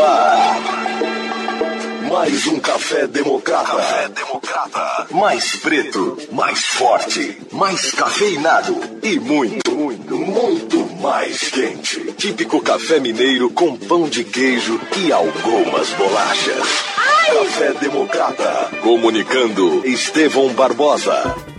no ar. Mais um café democrata. Café democrata. Mais preto, mais forte, mais cafeinado e muito, muito, muito mais quente. Típico café mineiro com pão de queijo e algumas bolachas. Café democrata. Comunicando Estevão Barbosa.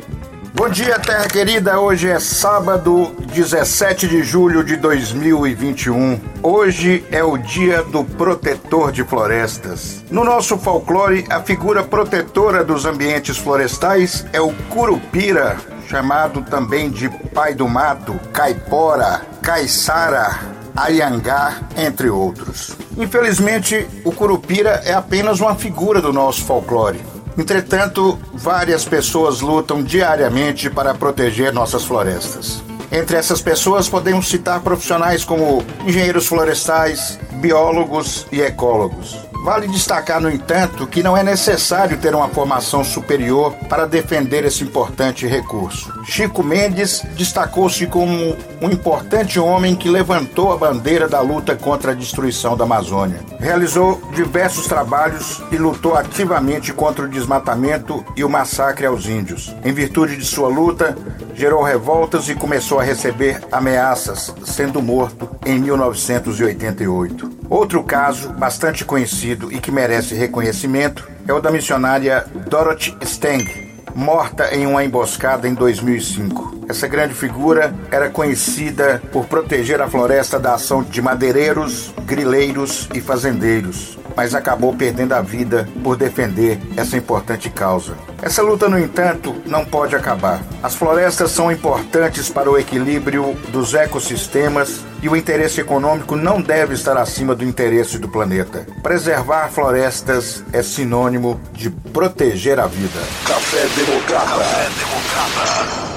Bom dia, terra querida. Hoje é sábado, 17 de julho de 2021. Hoje é o dia do protetor de florestas. No nosso folclore, a figura protetora dos ambientes florestais é o curupira, chamado também de pai do mato, caipora, caiçara, Ayangá, entre outros. Infelizmente, o curupira é apenas uma figura do nosso folclore. Entretanto, várias pessoas lutam diariamente para proteger nossas florestas. Entre essas pessoas podemos citar profissionais como engenheiros florestais, biólogos e ecólogos. Vale destacar, no entanto, que não é necessário ter uma formação superior para defender esse importante recurso. Chico Mendes destacou-se como um importante homem que levantou a bandeira da luta contra a destruição da Amazônia. Realizou diversos trabalhos e lutou ativamente contra o desmatamento e o massacre aos índios. Em virtude de sua luta, gerou revoltas e começou a receber ameaças, sendo morto em 1988. Outro caso bastante conhecido e que merece reconhecimento é o da missionária Dorothy Steng, morta em uma emboscada em 2005. Essa grande figura era conhecida por proteger a floresta da ação de madeireiros, grileiros e fazendeiros mas acabou perdendo a vida por defender essa importante causa. Essa luta, no entanto, não pode acabar. As florestas são importantes para o equilíbrio dos ecossistemas e o interesse econômico não deve estar acima do interesse do planeta. Preservar florestas é sinônimo de proteger a vida. Café Democrata. Café Democrata.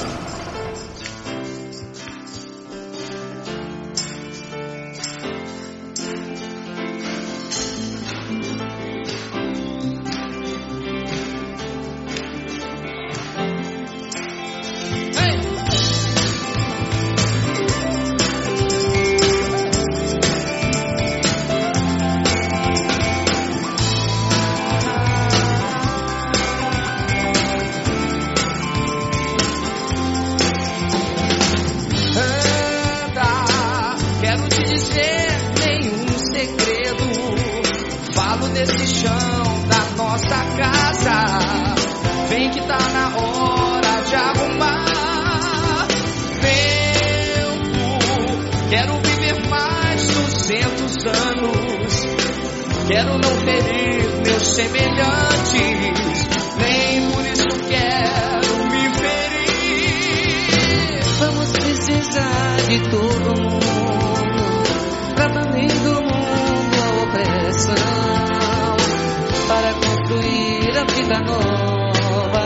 todo mundo, tratando do mundo a opressão. Para construir a vida nova,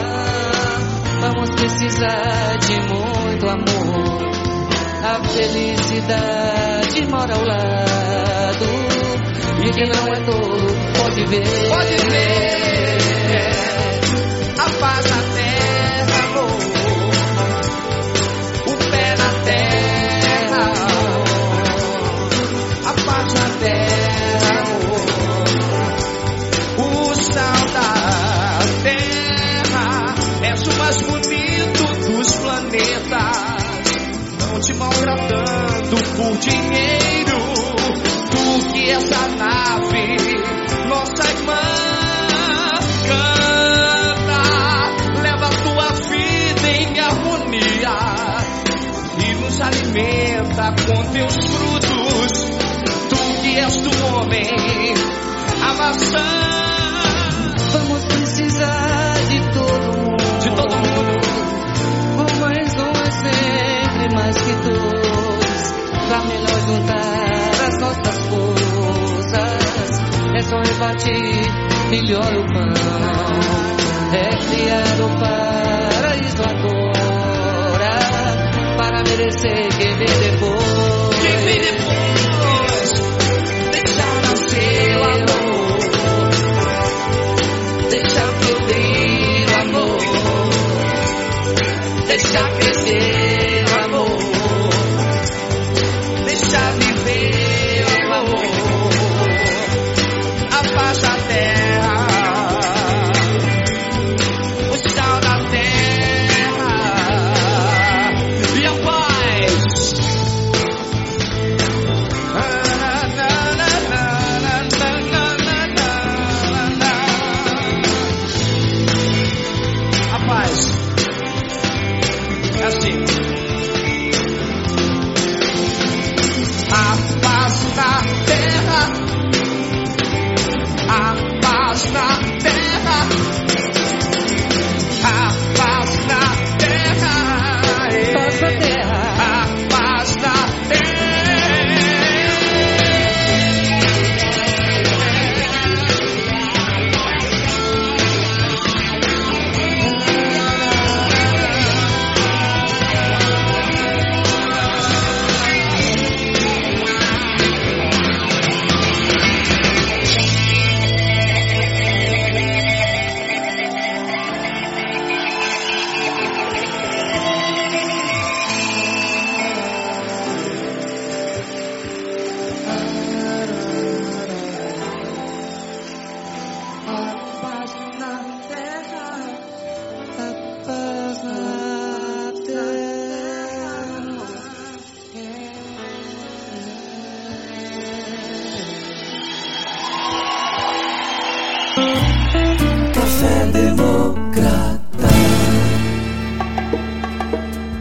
vamos precisar de muito amor. A felicidade mora ao lado, e quem não é todo pode ver. Pode ver. maltratando por dinheiro. Tu que essa nave, nossa irmã, canta, leva tua vida em harmonia e nos alimenta com teus frutos. Tu que és do homem, a maçã. Juntar as nossas forças. É só repartir melhor o pão. É criar o paraíso agora para merecer quem vem depois.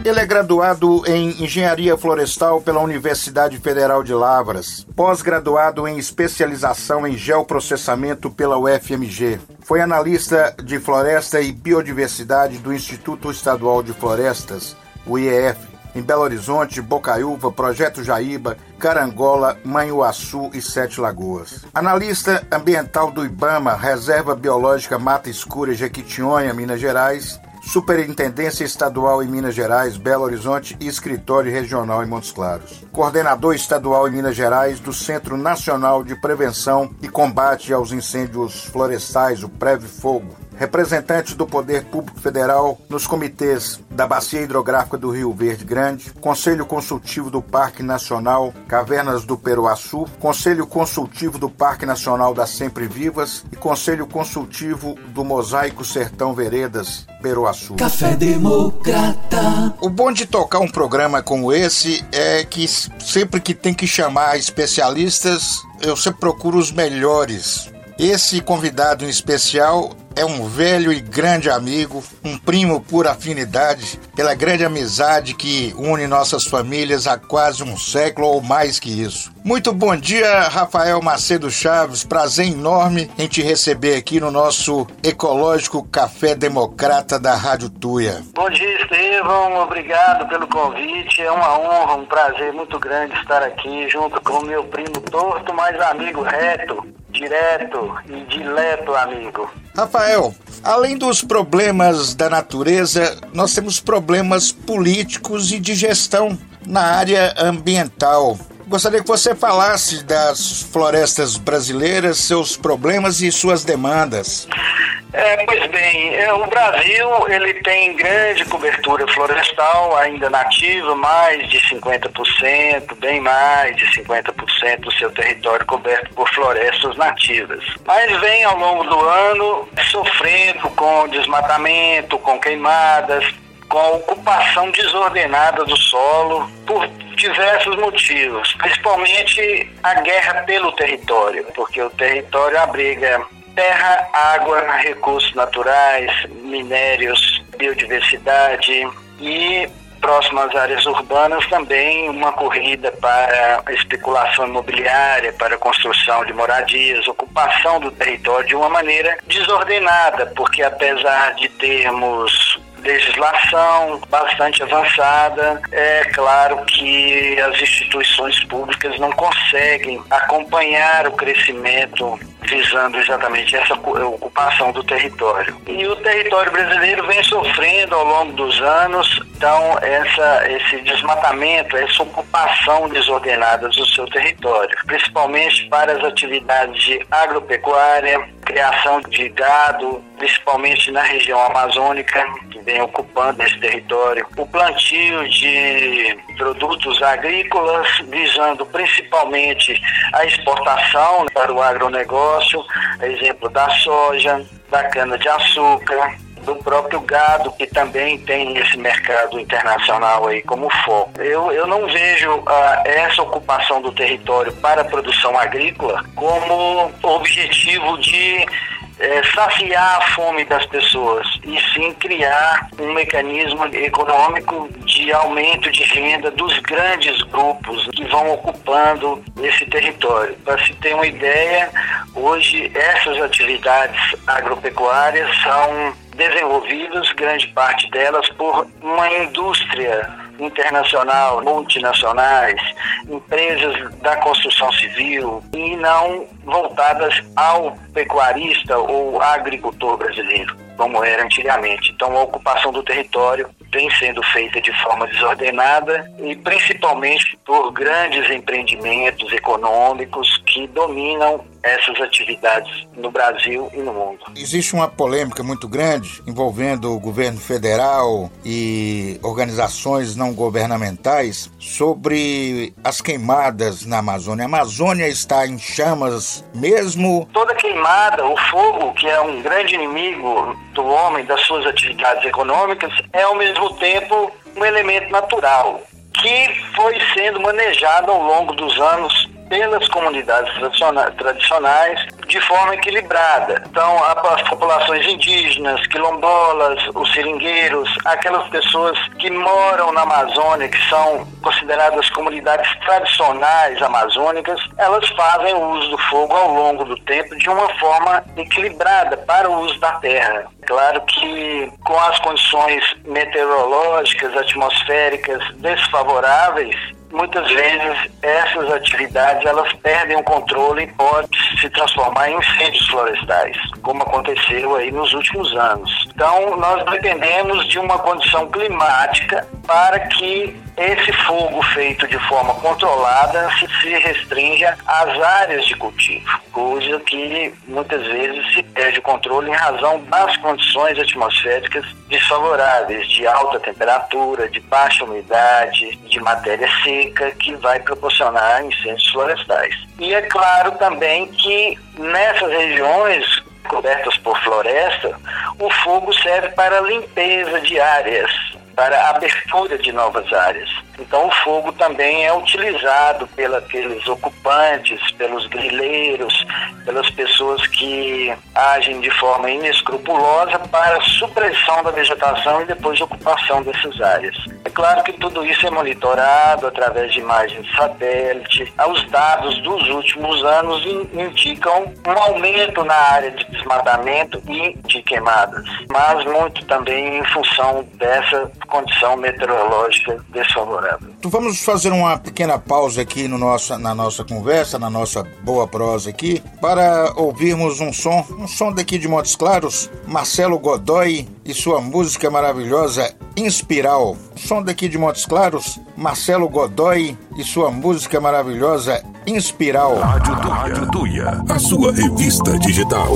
Graduado em Engenharia Florestal pela Universidade Federal de Lavras, pós-graduado em especialização em geoprocessamento pela UFMG. Foi analista de floresta e biodiversidade do Instituto Estadual de Florestas, o IEF, em Belo Horizonte, Bocaiúva, Projeto Jaíba, Carangola, Manhuaçu e Sete Lagoas. Analista ambiental do IBAMA, Reserva Biológica Mata Escura Jequitinhonha, Minas Gerais, Superintendência Estadual em Minas Gerais, Belo Horizonte e Escritório Regional em Montes Claros. Coordenador Estadual em Minas Gerais do Centro Nacional de Prevenção e Combate aos Incêndios Florestais, o Preve Fogo representantes do Poder Público Federal nos comitês da Bacia Hidrográfica do Rio Verde Grande, Conselho Consultivo do Parque Nacional Cavernas do Peruaçu, Conselho Consultivo do Parque Nacional das Sempre Vivas e Conselho Consultivo do Mosaico Sertão Veredas, Peruaçu. Café Democrata. O bom de tocar um programa como esse é que sempre que tem que chamar especialistas, eu sempre procuro os melhores. Esse convidado em especial é um velho e grande amigo, um primo por afinidade, pela grande amizade que une nossas famílias há quase um século ou mais que isso. Muito bom dia, Rafael Macedo Chaves. Prazer enorme em te receber aqui no nosso ecológico Café Democrata da Rádio Tuia. Bom dia, Estevão. Obrigado pelo convite. É uma honra, um prazer muito grande estar aqui junto com o meu primo torto, mas amigo reto, direto e dileto amigo. Rafael, além dos problemas da natureza, nós temos problemas políticos e de gestão na área ambiental. Gostaria que você falasse das florestas brasileiras, seus problemas e suas demandas. É, pois bem, é, o Brasil ele tem grande cobertura florestal ainda nativa, mais de 50%, bem mais de 50% do seu território coberto por florestas nativas. Mas vem ao longo do ano sofrendo com desmatamento, com queimadas, com a ocupação desordenada do solo por diversos motivos, principalmente a guerra pelo território, porque o território abriga terra, água, recursos naturais, minérios, biodiversidade e próximas áreas urbanas também uma corrida para especulação imobiliária, para construção de moradias, ocupação do território de uma maneira desordenada, porque apesar de termos legislação bastante avançada. É claro que as instituições públicas não conseguem acompanhar o crescimento visando exatamente essa ocupação do território. E o território brasileiro vem sofrendo ao longo dos anos, então, essa, esse desmatamento, essa ocupação desordenada do seu território, principalmente para as atividades de agropecuária, criação de gado, principalmente na região amazônica, que vem ocupando esse território, o plantio de produtos agrícolas, visando principalmente a exportação para o agronegócio, exemplo da soja, da cana-de-açúcar, do próprio gado, que também tem esse mercado internacional aí como foco. Eu, eu não vejo uh, essa ocupação do território para a produção agrícola como objetivo de é, saciar a fome das pessoas, e sim criar um mecanismo econômico de aumento de renda dos grandes grupos que vão ocupando esse território. Para se ter uma ideia, hoje essas atividades agropecuárias são desenvolvidas, grande parte delas, por uma indústria internacional, multinacionais, empresas da construção civil e não voltadas ao pecuarista ou agricultor brasileiro, como era antigamente. Então, a ocupação do território vem sendo feita de forma desordenada e principalmente por grandes empreendimentos econômicos que dominam essas atividades no Brasil e no mundo. Existe uma polêmica muito grande envolvendo o governo federal e organizações não governamentais sobre as queimadas na Amazônia. A Amazônia está em chamas mesmo? Toda queimada, o fogo, que é um grande inimigo do homem, das suas atividades econômicas, é ao mesmo tempo um elemento natural que foi sendo manejado ao longo dos anos pelas comunidades tradicionais de forma equilibrada. Então, as populações indígenas, quilombolas, os seringueiros, aquelas pessoas que moram na Amazônia, que são consideradas comunidades tradicionais amazônicas, elas fazem o uso do fogo ao longo do tempo de uma forma equilibrada para o uso da terra. Claro que com as condições meteorológicas, atmosféricas desfavoráveis, muitas vezes essas atividades elas perdem o controle e podem se transformar em incêndios florestais, como aconteceu aí nos últimos anos. Então, nós dependemos de uma condição climática para que esse fogo feito de forma controlada se restrinja às áreas de cultivo, coisa que muitas vezes se perde o controle em razão das condições atmosféricas desfavoráveis, de alta temperatura, de baixa umidade, de matéria seca, que vai proporcionar incêndios florestais. E é claro também que nessas regiões cobertas por floresta, o fogo serve para limpeza de áreas, para abertura de novas áreas. Então o fogo também é utilizado pelos ocupantes, pelos grileiros, pelas pessoas que agem de forma inescrupulosa para supressão da vegetação e depois ocupação dessas áreas. É claro que tudo isso é monitorado através de imagens de satélite. Os dados dos últimos anos indicam um aumento na área de desmatamento e de queimadas, mas muito também em função dessa condição meteorológica desfavorável. Vamos fazer uma pequena pausa aqui no nossa, na nossa conversa, na nossa boa prosa aqui, para ouvirmos um som, um som daqui de Montes Claros, Marcelo Godoy e sua música maravilhosa Inspiral. Som daqui de Montes Claros, Marcelo Godoy e sua música maravilhosa Inspiral. Rádio Tuia, Rádio Tuia, a sua revista digital.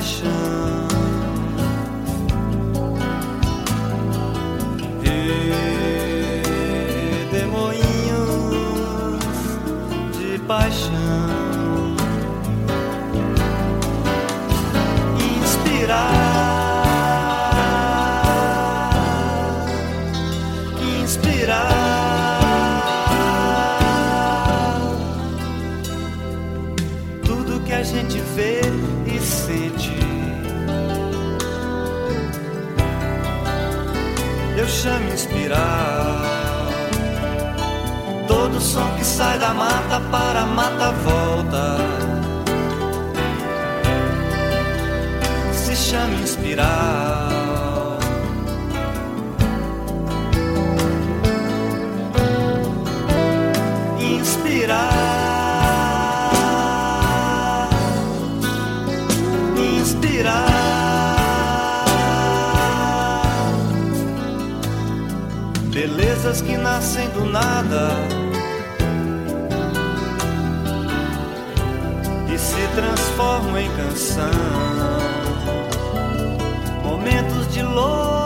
paixão. E de de paixão. Todo som que sai da mata para a mata volta. Se chama inspirar. Inspirar. Inspirar. Belezas que nascem do nada. Transformam em canção. Momentos de louca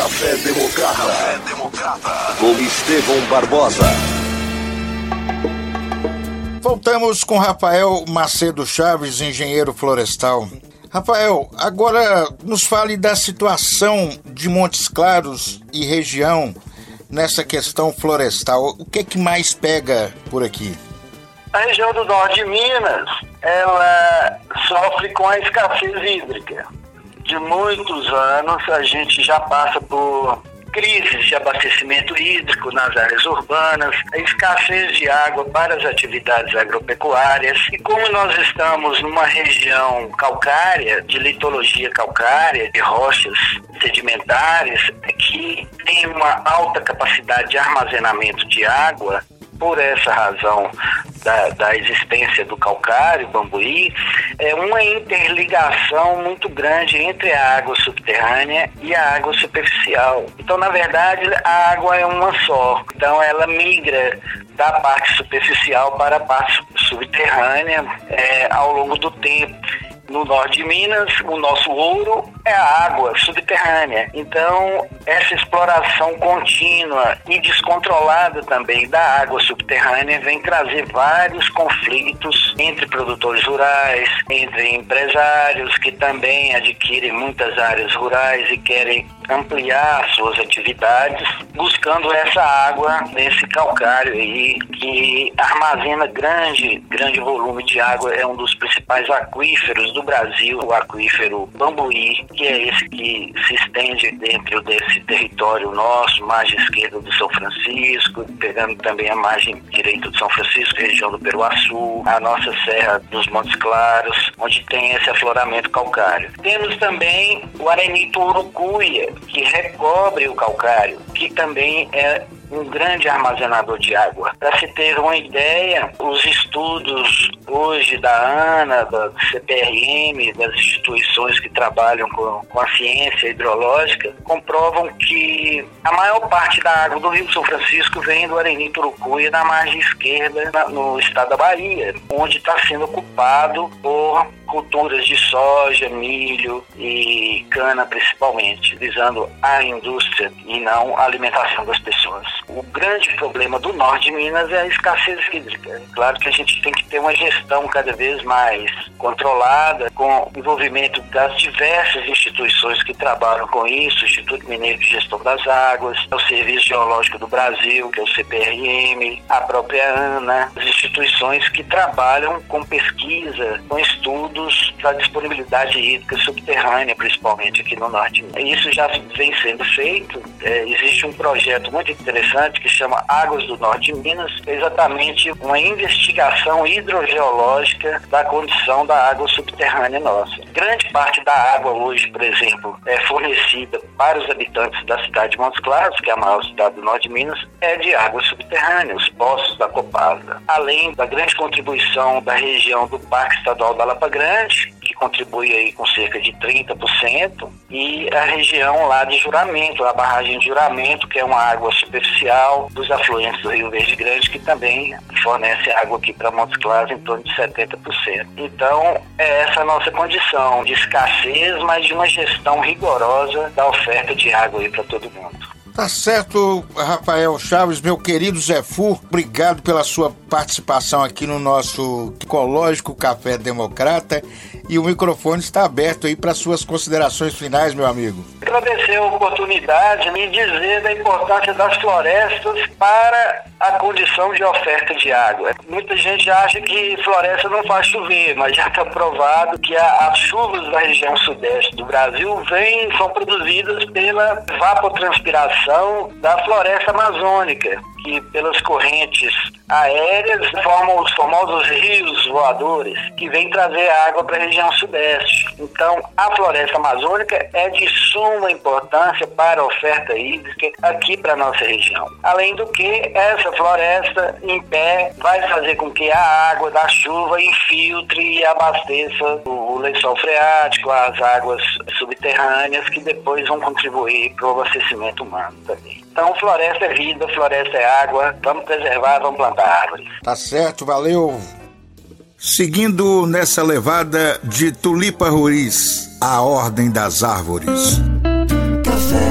Café Democrata. Café Democrata. Com Estevão Barbosa. Voltamos com Rafael Macedo Chaves, engenheiro florestal. Rafael, agora nos fale da situação de Montes Claros e região nessa questão florestal. O que é que mais pega por aqui? A região do norte de Minas, ela sofre com a escassez hídrica. De muitos anos, a gente já passa por crises de abastecimento hídrico nas áreas urbanas, a escassez de água para as atividades agropecuárias. E como nós estamos numa região calcária, de litologia calcária, de rochas sedimentares, que tem uma alta capacidade de armazenamento de água, por essa razão da, da, existência do calcário, bambuí, é uma interligação muito grande entre a água subterrânea e a água superficial. Então, na verdade, a água é uma só. Então, ela migra da parte superficial para a parte subterrânea é, ao longo do tempo no norte de Minas, o nosso ouro é a água subterrânea. Então, essa exploração contínua e descontrolada também da água subterrânea vem trazer vários conflitos entre produtores rurais, entre empresários que também adquirem muitas áreas rurais e querem ampliar suas atividades, buscando essa água nesse calcário aí que armazena grande, grande volume de água, é um dos principais aquíferos do Brasil, o aquífero Bambuí, que é esse que se estende dentro desse território nosso, margem esquerda do São Francisco, pegando também a margem direita do São Francisco, região do Peruaçu, a nossa Serra dos Montes Claros, onde tem esse afloramento calcário. Temos também o arenito urucuia, que recobre o calcário, que também é um grande armazenador de água. Para se ter uma ideia, os estudos hoje da ANA, da CPRM, das instituições que trabalham com, com a ciência hidrológica, comprovam que a maior parte da água do Rio São Francisco vem do Areni Turucuia, na margem esquerda, na, no estado da Bahia, onde está sendo ocupado por culturas de soja, milho e cana principalmente, visando a indústria e não a alimentação das pessoas. O grande problema do norte de Minas é a escassez hídrica. Claro que a gente tem que ter uma gestão cada vez mais controlada, com envolvimento das diversas instituições que trabalham com isso, o Instituto Mineiro de Gestão das Águas, o Serviço Geológico do Brasil, que é o CPRM, a própria ANA, as instituições que trabalham com pesquisa, com da disponibilidade hídrica subterrânea, principalmente aqui no norte. Isso já vem sendo feito. É, existe um projeto muito interessante interessante que chama Águas do Norte de Minas, é exatamente uma investigação hidrogeológica da condição da água subterrânea nossa. Grande parte da água hoje, por exemplo, é fornecida para os habitantes da cidade de Montes Claros, que é a maior cidade do Norte de Minas, é de água subterrânea, os poços da Copasa. Além da grande contribuição da região do Parque Estadual da Lapa Grande, contribui aí com cerca de 30%, e a região lá de Juramento, a barragem de Juramento, que é uma água superficial dos afluentes do Rio Verde Grande, que também fornece água aqui para Montes Claros em torno de 70%. Então, é essa nossa condição de escassez, mas de uma gestão rigorosa da oferta de água aí para todo mundo. Tá certo, Rafael Chaves, meu querido Zé Fur, obrigado pela sua participação aqui no nosso Ecológico Café Democrata e o microfone está aberto aí para suas considerações finais, meu amigo. Agradecer a oportunidade e dizer da importância das florestas para a condição de oferta de água. Muita gente acha que floresta não faz chover, mas já está provado que a, as chuvas da região sudeste do Brasil vêm, são produzidas pela vapotranspiração da floresta amazônica que pelas correntes aéreas formam os famosos rios voadores que vêm trazer água para a região sudeste. Então, a floresta amazônica é de suma importância para a oferta hídrica aqui para a nossa região. Além do que, essa floresta em pé vai fazer com que a água da chuva infiltre e abasteça o lençol freático, as águas subterrâneas que depois vão contribuir para o abastecimento humano também. Então, floresta é vida, floresta é água, vamos preservar, vamos plantar árvores. Tá certo, valeu. Seguindo nessa levada de Tulipa Ruiz, a Ordem das Árvores. Café.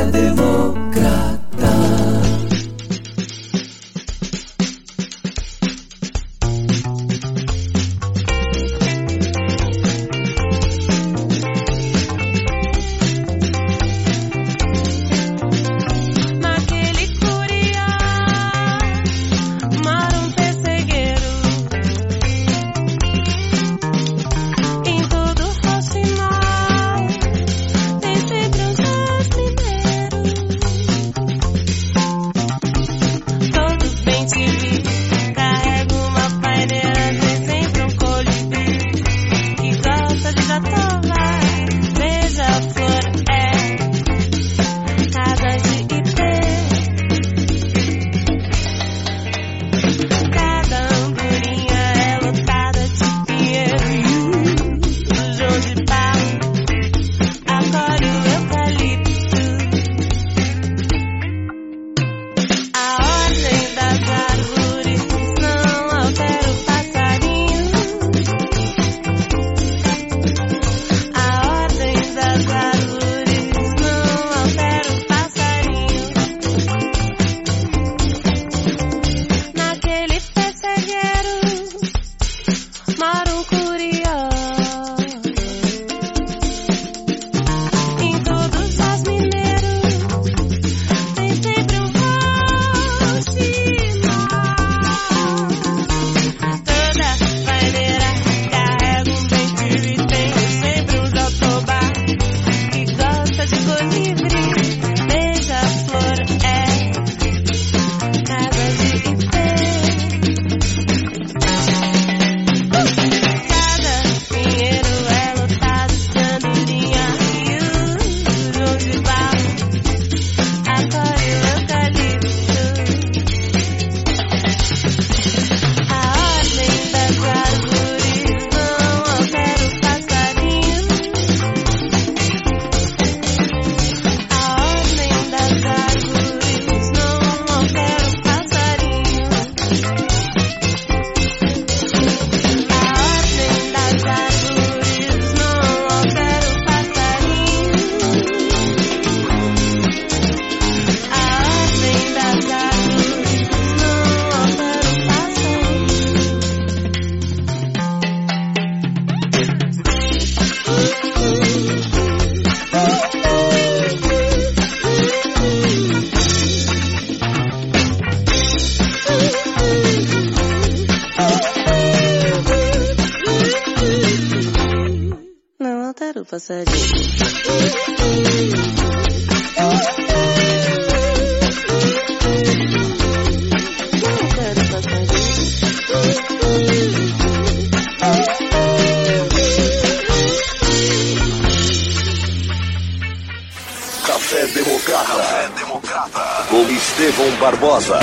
Barbosa.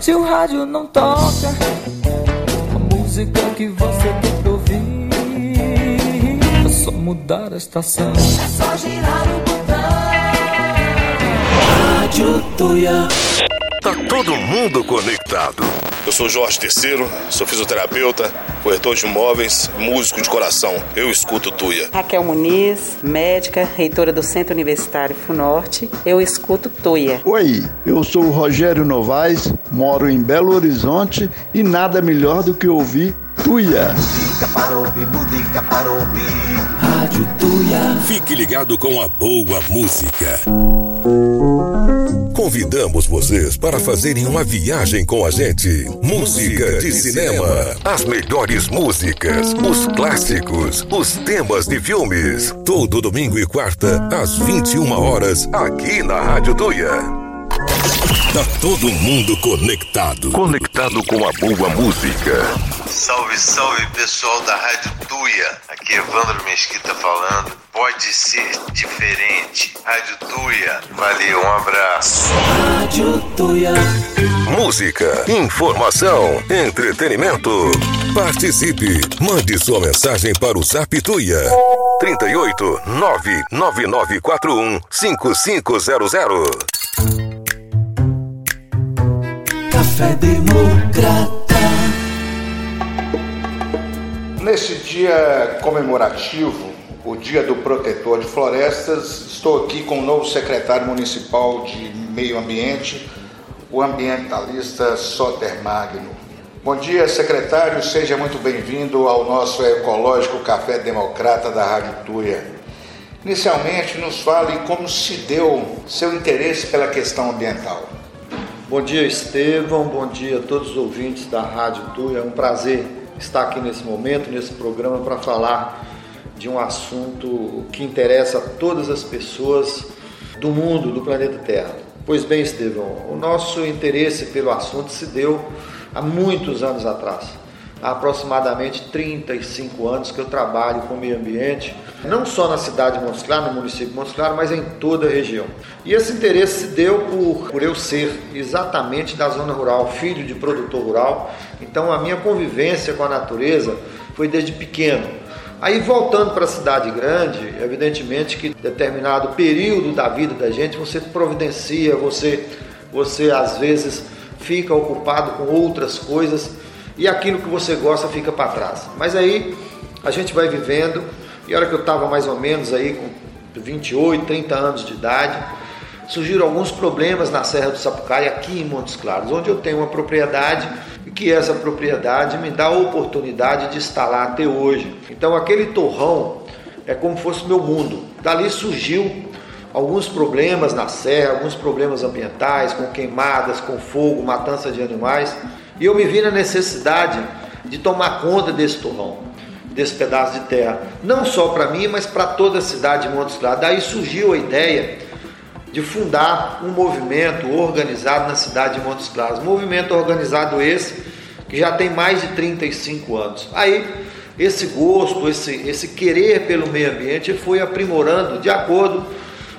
Se o rádio não toca a música que você quer pra ouvir, é só mudar a estação. É só girar o botão. Rádio Tuia. Tá todo mundo conectado. Eu sou Jorge Terceiro, sou fisioterapeuta, corretor de imóveis, músico de coração. Eu escuto Tuia. Raquel Muniz, médica, reitora do Centro Universitário Funorte. Eu escuto Tuia. Oi, eu sou o Rogério Novaes, moro em Belo Horizonte e nada melhor do que ouvir Tuia. Música para ouvir, música para ouvir. Rádio Tuia. Fique ligado com a boa música. Convidamos vocês para fazerem uma viagem com a gente. Música de cinema. As melhores músicas, os clássicos, os temas de filmes. Todo domingo e quarta, às 21 horas, aqui na Rádio Tuia. Tá todo mundo conectado. Conectado com a boa música. Salve, salve pessoal da Rádio Tuia. Aqui é Evandro Mesquita falando. Pode ser diferente. Rádio Tuia. Valeu, um abraço. Rádio Tuia. Música, informação, entretenimento. Participe. Mande sua mensagem para o Zap Tuia. 38 99941 5500. Café Democrata. Nesse dia comemorativo, o Dia do Protetor de Florestas, estou aqui com o novo secretário municipal de Meio Ambiente, o ambientalista Soter Magno. Bom dia, secretário, seja muito bem-vindo ao nosso Ecológico Café Democrata da Rádio Tuia. Inicialmente, nos fale como se deu seu interesse pela questão ambiental. Bom dia, Estevão, bom dia a todos os ouvintes da Rádio Tuia, é um prazer estar aqui nesse momento, nesse programa, para falar de um assunto que interessa a todas as pessoas do mundo, do planeta Terra. Pois bem, Estevão, o nosso interesse pelo assunto se deu há muitos anos atrás. Há aproximadamente 35 anos que eu trabalho com o meio ambiente, não só na cidade de Montes Claros, no município de Montes Claros, mas em toda a região. E esse interesse se deu por, por eu ser exatamente da zona rural, filho de produtor rural, então a minha convivência com a natureza foi desde pequeno. Aí voltando para a cidade grande, evidentemente que determinado período da vida da gente você providencia, você, você às vezes fica ocupado com outras coisas e aquilo que você gosta fica para trás. Mas aí a gente vai vivendo, e a hora que eu estava mais ou menos aí com 28, 30 anos de idade, surgiram alguns problemas na Serra do Sapucaí, aqui em Montes Claros, onde eu tenho uma propriedade que essa propriedade me dá a oportunidade de lá até hoje. Então aquele torrão é como fosse meu mundo. Dali surgiu alguns problemas na serra, alguns problemas ambientais, com queimadas, com fogo, matança de animais, e eu me vi na necessidade de tomar conta desse torrão, desse pedaço de terra, não só para mim, mas para toda a cidade de Montes Claros. Daí surgiu a ideia de fundar um movimento organizado na cidade de Montes Claros. Movimento organizado esse que já tem mais de 35 anos. Aí esse gosto, esse, esse querer pelo meio ambiente foi aprimorando de acordo,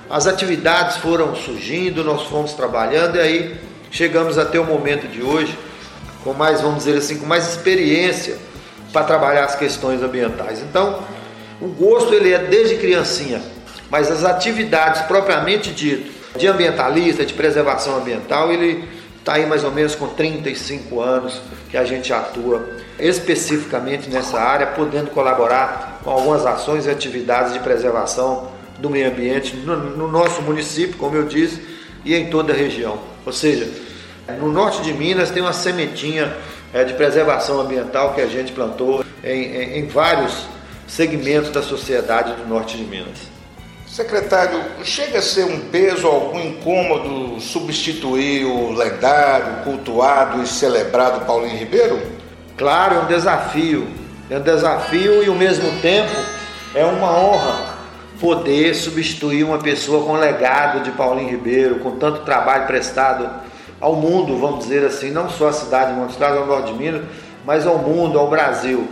as atividades foram surgindo, nós fomos trabalhando e aí chegamos até o momento de hoje com mais, vamos dizer assim, com mais experiência para trabalhar as questões ambientais. Então, o gosto ele é desde criancinha mas as atividades propriamente dito de ambientalista, de preservação ambiental, ele está aí mais ou menos com 35 anos que a gente atua especificamente nessa área, podendo colaborar com algumas ações e atividades de preservação do meio ambiente no, no nosso município, como eu disse, e em toda a região. Ou seja, no norte de Minas tem uma sementinha é, de preservação ambiental que a gente plantou em, em, em vários segmentos da sociedade do norte de Minas. Secretário, chega a ser um peso, algum incômodo substituir o lendário, cultuado e celebrado Paulinho Ribeiro? Claro, é um desafio. É um desafio e ao mesmo tempo é uma honra poder substituir uma pessoa com o legado de Paulinho Ribeiro, com tanto trabalho prestado ao mundo, vamos dizer assim, não só a cidade de Montes Claros, ao norte de Minas, mas ao mundo, ao Brasil.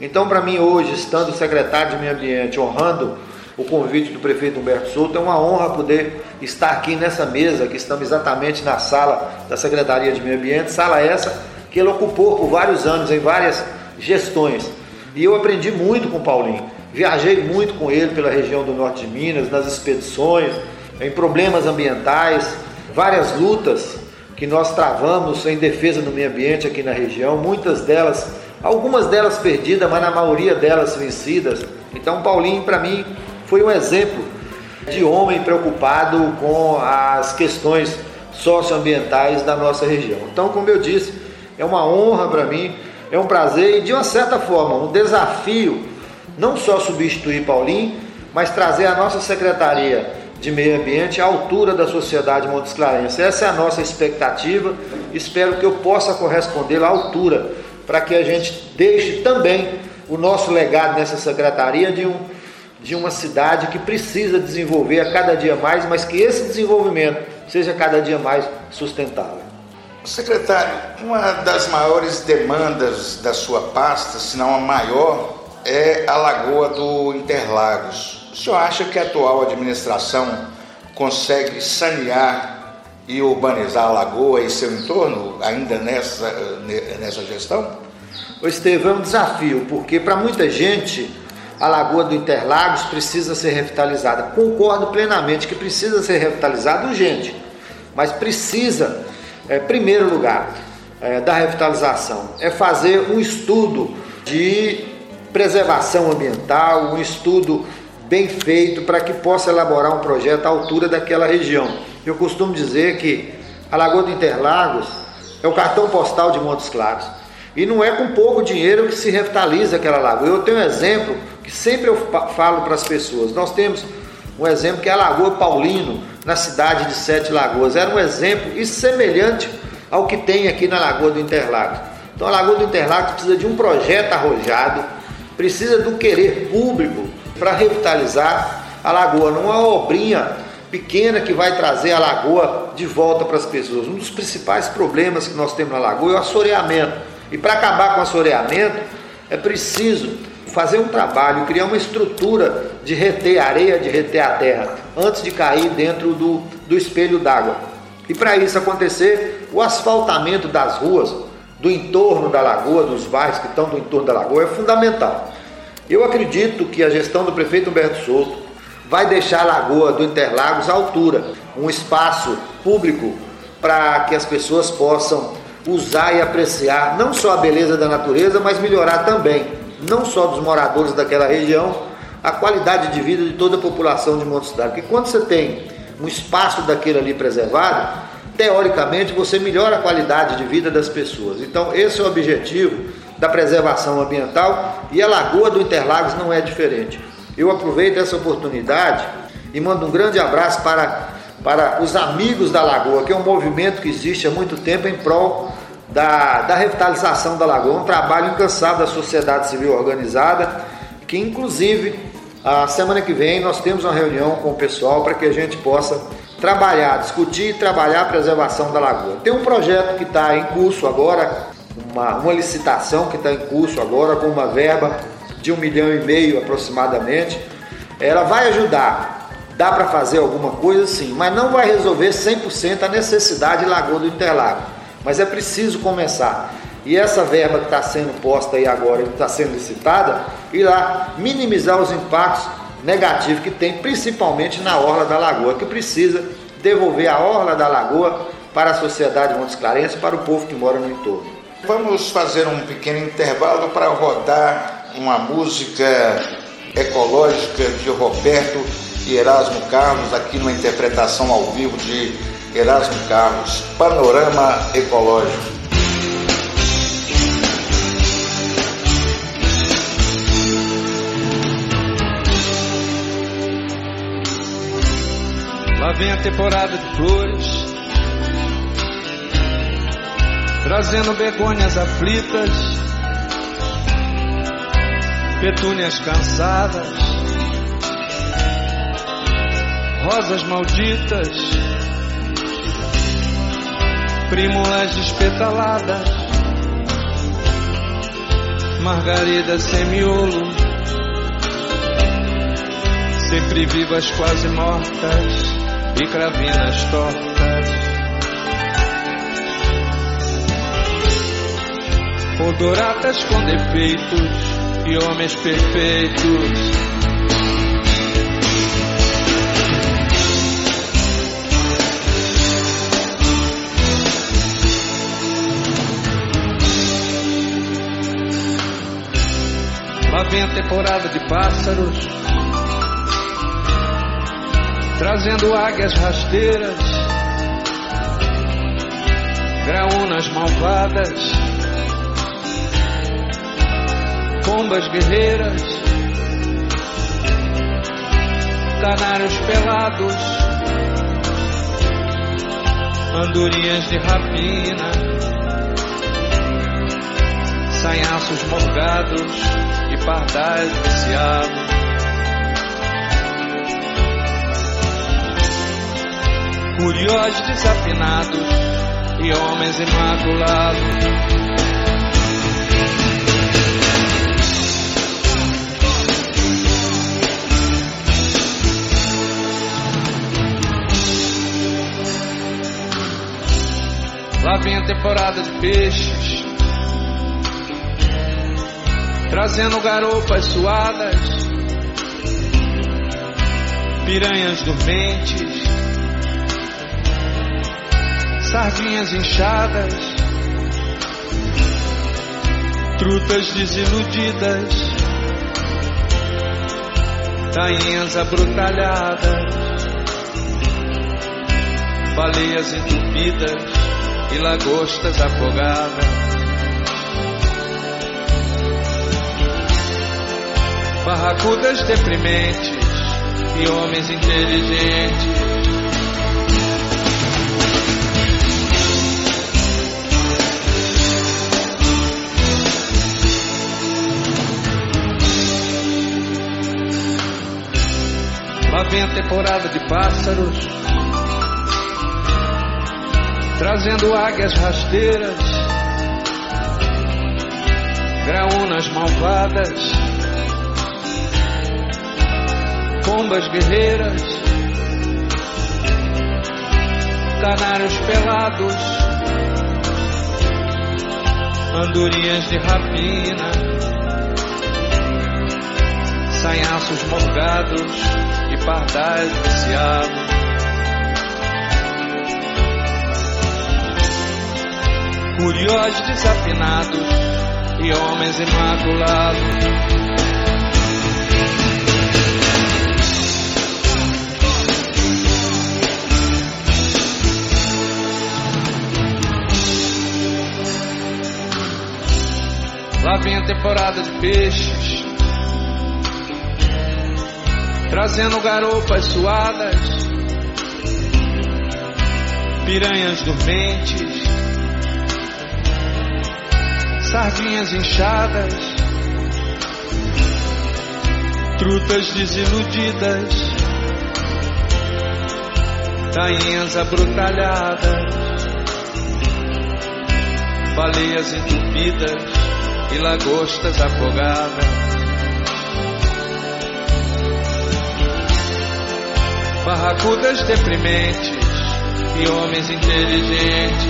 Então, para mim hoje, estando secretário de Meio Ambiente, honrando o convite do prefeito Humberto Souto. É uma honra poder estar aqui nessa mesa, que estamos exatamente na sala da Secretaria de Meio Ambiente, sala essa que ele ocupou por vários anos, em várias gestões. E eu aprendi muito com o Paulinho. Viajei muito com ele pela região do norte de Minas, nas expedições, em problemas ambientais, várias lutas que nós travamos em defesa do meio ambiente aqui na região, muitas delas, algumas delas perdidas, mas na maioria delas vencidas. Então, Paulinho, para mim, foi um exemplo de homem preocupado com as questões socioambientais da nossa região. Então, como eu disse, é uma honra para mim, é um prazer e de uma certa forma um desafio não só substituir Paulinho, mas trazer a nossa secretaria de meio ambiente à altura da sociedade Montes Clarence. Essa é a nossa expectativa. Espero que eu possa corresponder à altura para que a gente deixe também o nosso legado nessa secretaria de um de uma cidade que precisa desenvolver a cada dia mais, mas que esse desenvolvimento seja cada dia mais sustentável. Secretário, uma das maiores demandas da sua pasta, se não a maior, é a Lagoa do Interlagos. O senhor acha que a atual administração consegue sanear e urbanizar a lagoa e seu entorno ainda nessa, nessa gestão? Estevão é um desafio, porque para muita gente a Lagoa do Interlagos precisa ser revitalizada. Concordo plenamente que precisa ser revitalizada urgente, mas precisa, é, primeiro lugar, é, da revitalização é fazer um estudo de preservação ambiental, um estudo bem feito para que possa elaborar um projeto à altura daquela região. Eu costumo dizer que a Lagoa do Interlagos é o cartão postal de Montes Claros. E não é com pouco dinheiro que se revitaliza aquela lagoa. Eu tenho um exemplo que sempre eu falo para as pessoas. Nós temos um exemplo que é a Lagoa Paulino, na cidade de Sete Lagoas. Era um exemplo semelhante ao que tem aqui na Lagoa do Interlagos. Então a Lagoa do Interlagos precisa de um projeto arrojado, precisa do querer público para revitalizar a lagoa, não é uma obrinha pequena que vai trazer a lagoa de volta para as pessoas. Um dos principais problemas que nós temos na lagoa é o assoreamento. E para acabar com o assoreamento, é preciso fazer um trabalho, criar uma estrutura de reter areia, de reter a terra, antes de cair dentro do, do espelho d'água. E para isso acontecer, o asfaltamento das ruas, do entorno da lagoa, dos bairros que estão do entorno da lagoa, é fundamental. Eu acredito que a gestão do prefeito Humberto Souto vai deixar a lagoa do Interlagos à altura, um espaço público para que as pessoas possam usar e apreciar não só a beleza da natureza, mas melhorar também não só dos moradores daquela região, a qualidade de vida de toda a população de Montes Claros. Porque quando você tem um espaço daquele ali preservado, teoricamente, você melhora a qualidade de vida das pessoas. Então, esse é o objetivo da preservação ambiental e a Lagoa do Interlagos não é diferente. Eu aproveito essa oportunidade e mando um grande abraço para, para os amigos da Lagoa, que é um movimento que existe há muito tempo em prol da, da revitalização da Lagoa, um trabalho incansável da sociedade civil organizada, que inclusive a semana que vem nós temos uma reunião com o pessoal para que a gente possa trabalhar, discutir e trabalhar a preservação da lagoa. Tem um projeto que está em curso agora, uma, uma licitação que está em curso agora com uma verba de um milhão e meio aproximadamente. Ela vai ajudar, dá para fazer alguma coisa sim, mas não vai resolver 100% a necessidade de Lagoa do Interlago. Mas é preciso começar. E essa verba que está sendo posta aí agora, que está sendo licitada, irá minimizar os impactos negativos que tem, principalmente na Orla da Lagoa, que precisa devolver a Orla da Lagoa para a sociedade Montes Clarence, para o povo que mora no entorno. Vamos fazer um pequeno intervalo para rodar uma música ecológica de Roberto e Erasmo Carlos, aqui numa interpretação ao vivo de Erasmo Carlos, Panorama Ecológico. Lá vem a temporada de flores trazendo begônias aflitas, petúnias cansadas, rosas malditas, prímulas despetaladas, margaridas sem miolo, sempre vivas quase mortas e cravinas tortas. Odoratas com defeitos e homens perfeitos. Lá vem a temporada de pássaros, trazendo águias rasteiras, graúnas malvadas pombas guerreiras, canários pelados, andorinhas de rapina, sanhaços morgados e pardais viciados. Curiosos desafinados e homens imaculados. Lá vem a temporada de peixes, trazendo garopas suadas, piranhas dormentes, sardinhas inchadas, trutas desiludidas, tainhas abrutalhadas, baleias entupidas e lagostas afogadas. Barracudas deprimentes e homens inteligentes. Lá vem a temporada de pássaros trazendo águias rasteiras, graúnas malvadas, pombas guerreiras, canários pelados, andorinhas de rapina, sanhaços morgados e pardais viciados. Curiosos desafinados e homens imaculados. Lá vem a temporada de peixes, trazendo garopas suadas, piranhas dormentes, sardinhas inchadas, trutas desiludidas, tainhas abrutalhadas, baleias entupidas e lagostas afogadas. Barracudas deprimentes e homens inteligentes.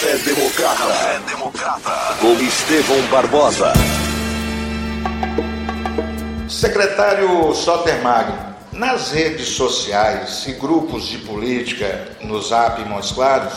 Café Democrata. Café Democrata. Com Estevão Barbosa. Secretário Soter Magno, nas redes sociais e grupos de política no Zap e Montes Claros,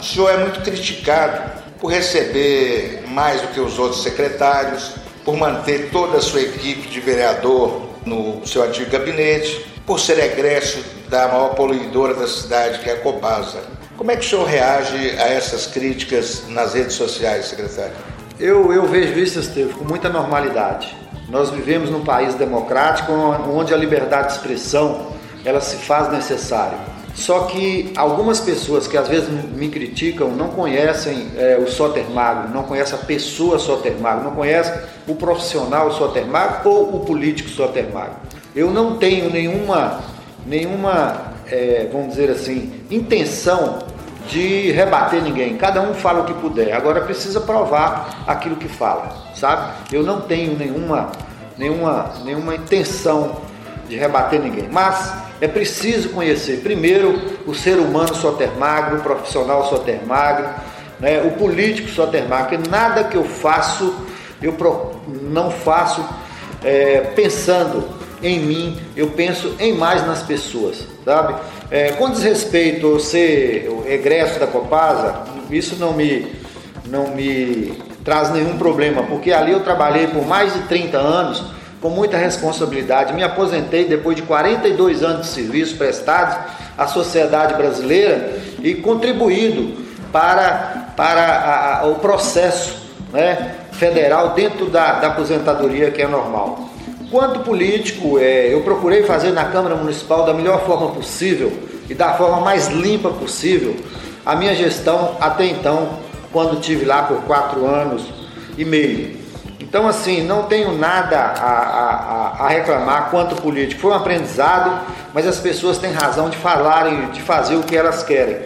o senhor é muito criticado por receber mais do que os outros secretários, por manter toda a sua equipe de vereador no seu antigo gabinete, por ser egresso da maior poluidora da cidade, que é a Copasa. Como é que o senhor reage a essas críticas nas redes sociais, secretário? Eu, eu vejo isso, com muita normalidade. Nós vivemos num país democrático onde a liberdade de expressão ela se faz necessária. Só que algumas pessoas que às vezes me criticam não conhecem é, o Soter Magro, não conhecem a pessoa Soter Magro, não conhecem o profissional Soter Magro ou o político Soter Magro. Eu não tenho nenhuma, nenhuma é, vamos dizer assim, intenção de rebater ninguém. Cada um fala o que puder. Agora precisa provar aquilo que fala, sabe? Eu não tenho nenhuma, nenhuma, nenhuma intenção de rebater ninguém. Mas é preciso conhecer primeiro o ser humano Soter Magro, o profissional Soter Magro, né, o político Soter Magro, porque nada que eu faço, eu não faço é, pensando em mim, eu penso em mais nas pessoas, sabe? É, com desrespeito a ser o egresso da Copasa, isso não me, não me traz nenhum problema, porque ali eu trabalhei por mais de 30 anos com muita responsabilidade. Me aposentei depois de 42 anos de serviço prestados à sociedade brasileira e contribuído para, para a, a, o processo né, federal dentro da, da aposentadoria que é normal. Quanto político, é, eu procurei fazer na Câmara Municipal da melhor forma possível e da forma mais limpa possível a minha gestão até então, quando tive lá por quatro anos e meio. Então, assim, não tenho nada a, a, a, reclamar quanto político. Foi um aprendizado, mas as pessoas têm razão de falarem, de fazer o que elas querem.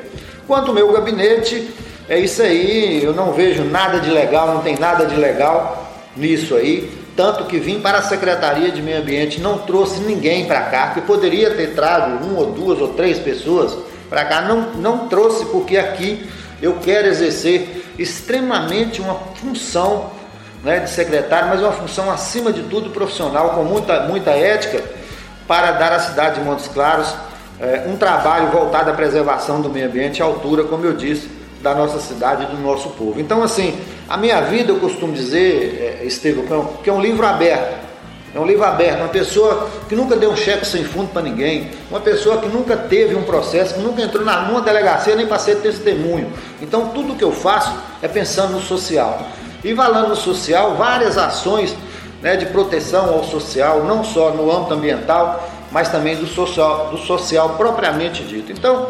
Quanto ao meu gabinete, é isso aí, eu não vejo nada de legal, não tem nada de legal nisso aí tanto que vim para a Secretaria de Meio Ambiente, não trouxe ninguém para cá, que poderia ter trago um ou duas ou três pessoas para cá, não, não trouxe porque aqui eu quero exercer extremamente uma função né, de secretário, mas uma função acima de tudo profissional, com muita, muita ética, para dar à cidade de Montes Claros é, um trabalho voltado à preservação do meio ambiente à altura, como eu disse, da nossa cidade e do nosso povo. Então, assim, a minha vida, eu costumo dizer, é, Estevam, que é um livro aberto. É um livro aberto, uma pessoa que nunca deu um cheque sem fundo para ninguém, uma pessoa que nunca teve um processo, que nunca entrou na, numa delegacia nem para ser testemunho. Então, tudo que eu faço é pensando no social. E falando no social, várias ações né, de proteção ao social, não só no âmbito ambiental, mas também do social, do social propriamente dito. Então,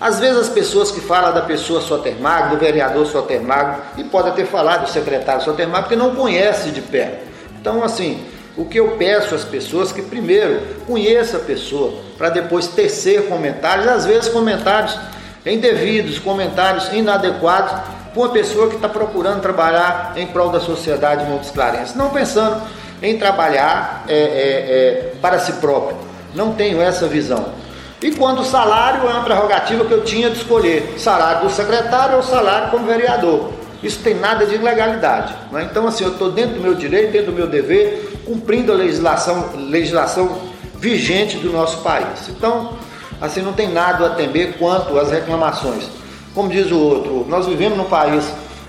às vezes as pessoas que falam da pessoa Sotermagro, do vereador Sotermagro, e pode até falar do secretário Sotermagro, porque não conhece de perto. Então, assim, o que eu peço às pessoas que primeiro conheça a pessoa, para depois tecer comentários, às vezes comentários indevidos, comentários inadequados, para uma pessoa que está procurando trabalhar em prol da sociedade Montes Clarence, não pensando em trabalhar é, é, é, para si próprio. Não tenho essa visão. E quando o salário é uma prerrogativa que eu tinha de escolher, salário do secretário ou salário como vereador. Isso tem nada de ilegalidade. Né? Então, assim, eu estou dentro do meu direito, dentro do meu dever, cumprindo a legislação, legislação vigente do nosso país. Então, assim, não tem nada a temer quanto às reclamações. Como diz o outro, nós vivemos num país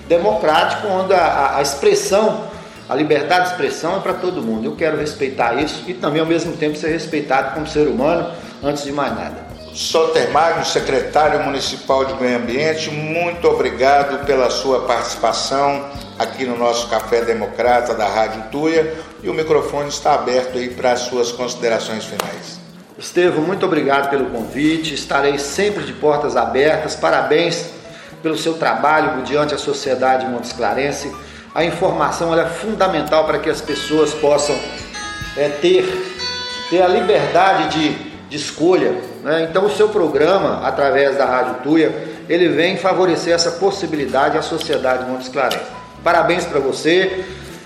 democrático onde a, a expressão, a liberdade de expressão é para todo mundo. Eu quero respeitar isso e também, ao mesmo tempo, ser respeitado como ser humano, antes de mais nada. Soter Magno, secretário municipal de Meio Ambiente, muito obrigado pela sua participação aqui no nosso Café Democrata da Rádio Tuia e o microfone está aberto aí para as suas considerações finais. Estevam, muito obrigado pelo convite, estarei sempre de portas abertas, parabéns pelo seu trabalho diante da sociedade Montes Clarense. A informação é fundamental para que as pessoas possam é, ter, ter a liberdade de de escolha. Né? Então, o seu programa, através da Rádio Tuia, ele vem favorecer essa possibilidade à sociedade Montes Clarence. Parabéns para você,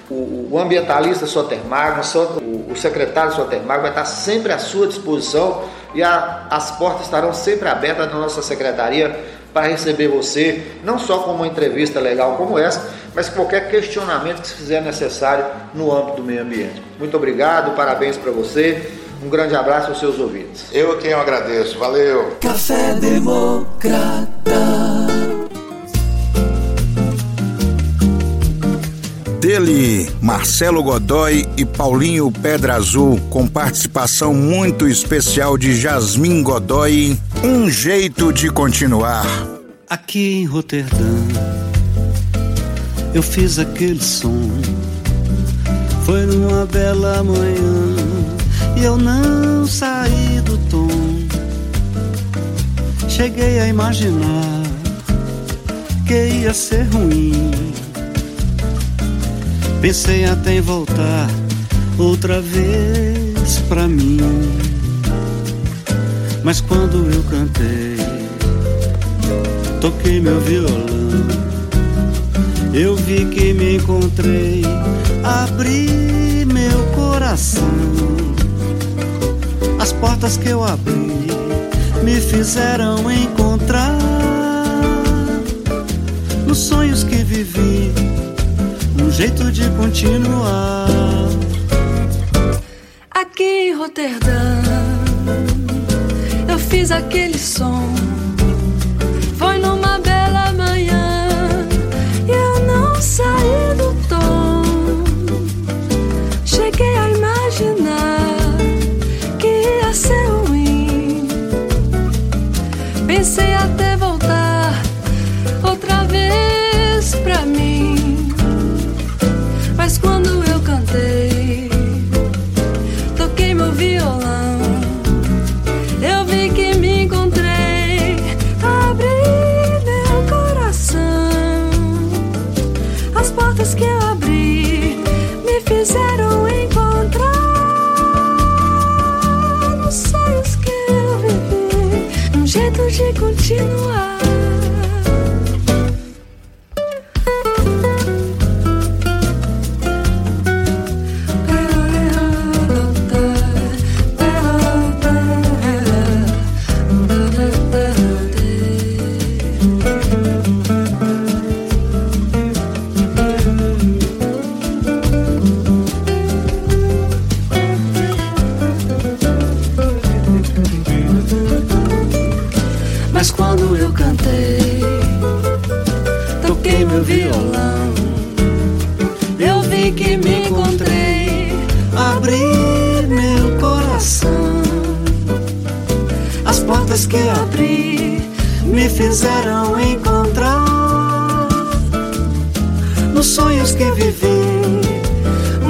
o, o, ambientalista Sotermago, o, o secretário Sotermago vai estar sempre à sua disposição e a, as portas estarão sempre abertas na nossa secretaria para receber você, não só com uma entrevista legal como essa, mas qualquer questionamento que se fizer necessário no âmbito do meio ambiente. Muito obrigado, parabéns para você. Um grande abraço aos seus ouvintes. Eu quem eu agradeço. Valeu. Café Democrata. Dele, Marcelo Godoy e Paulinho Pedra Azul, com participação muito especial de Jasmin Godoy, Um Jeito de Continuar. Aqui em Roterdã, eu fiz aquele som. Foi numa bela manhã eu não saí do tom. Cheguei a imaginar que ia ser ruim. Pensei até em voltar outra vez pra mim. Mas quando eu cantei, toquei meu violão, eu vi que me encontrei, abri meu coração as portas que eu abri me fizeram encontrar nos sonhos que vivi um jeito de continuar. Aqui em Roterdã eu fiz aquele som.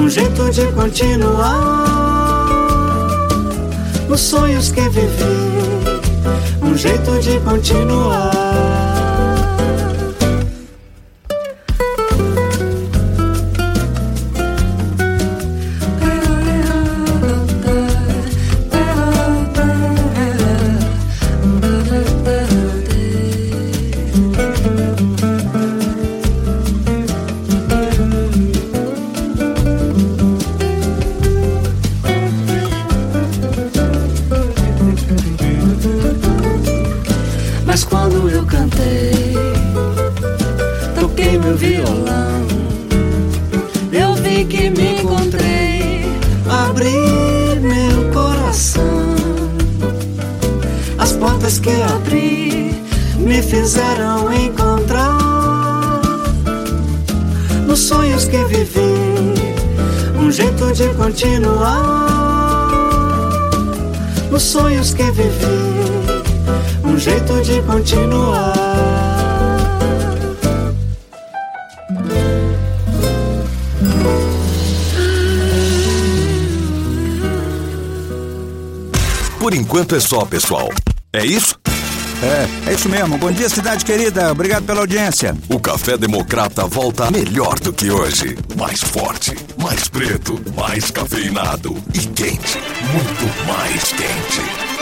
Um jeito de continuar nos sonhos que vivi. Um jeito de continuar é só, pessoal. É isso? É, é isso mesmo. Bom dia, cidade querida. Obrigado pela audiência. O Café Democrata volta melhor do que hoje. Mais forte, mais preto, mais cafeinado e quente. Muito mais quente.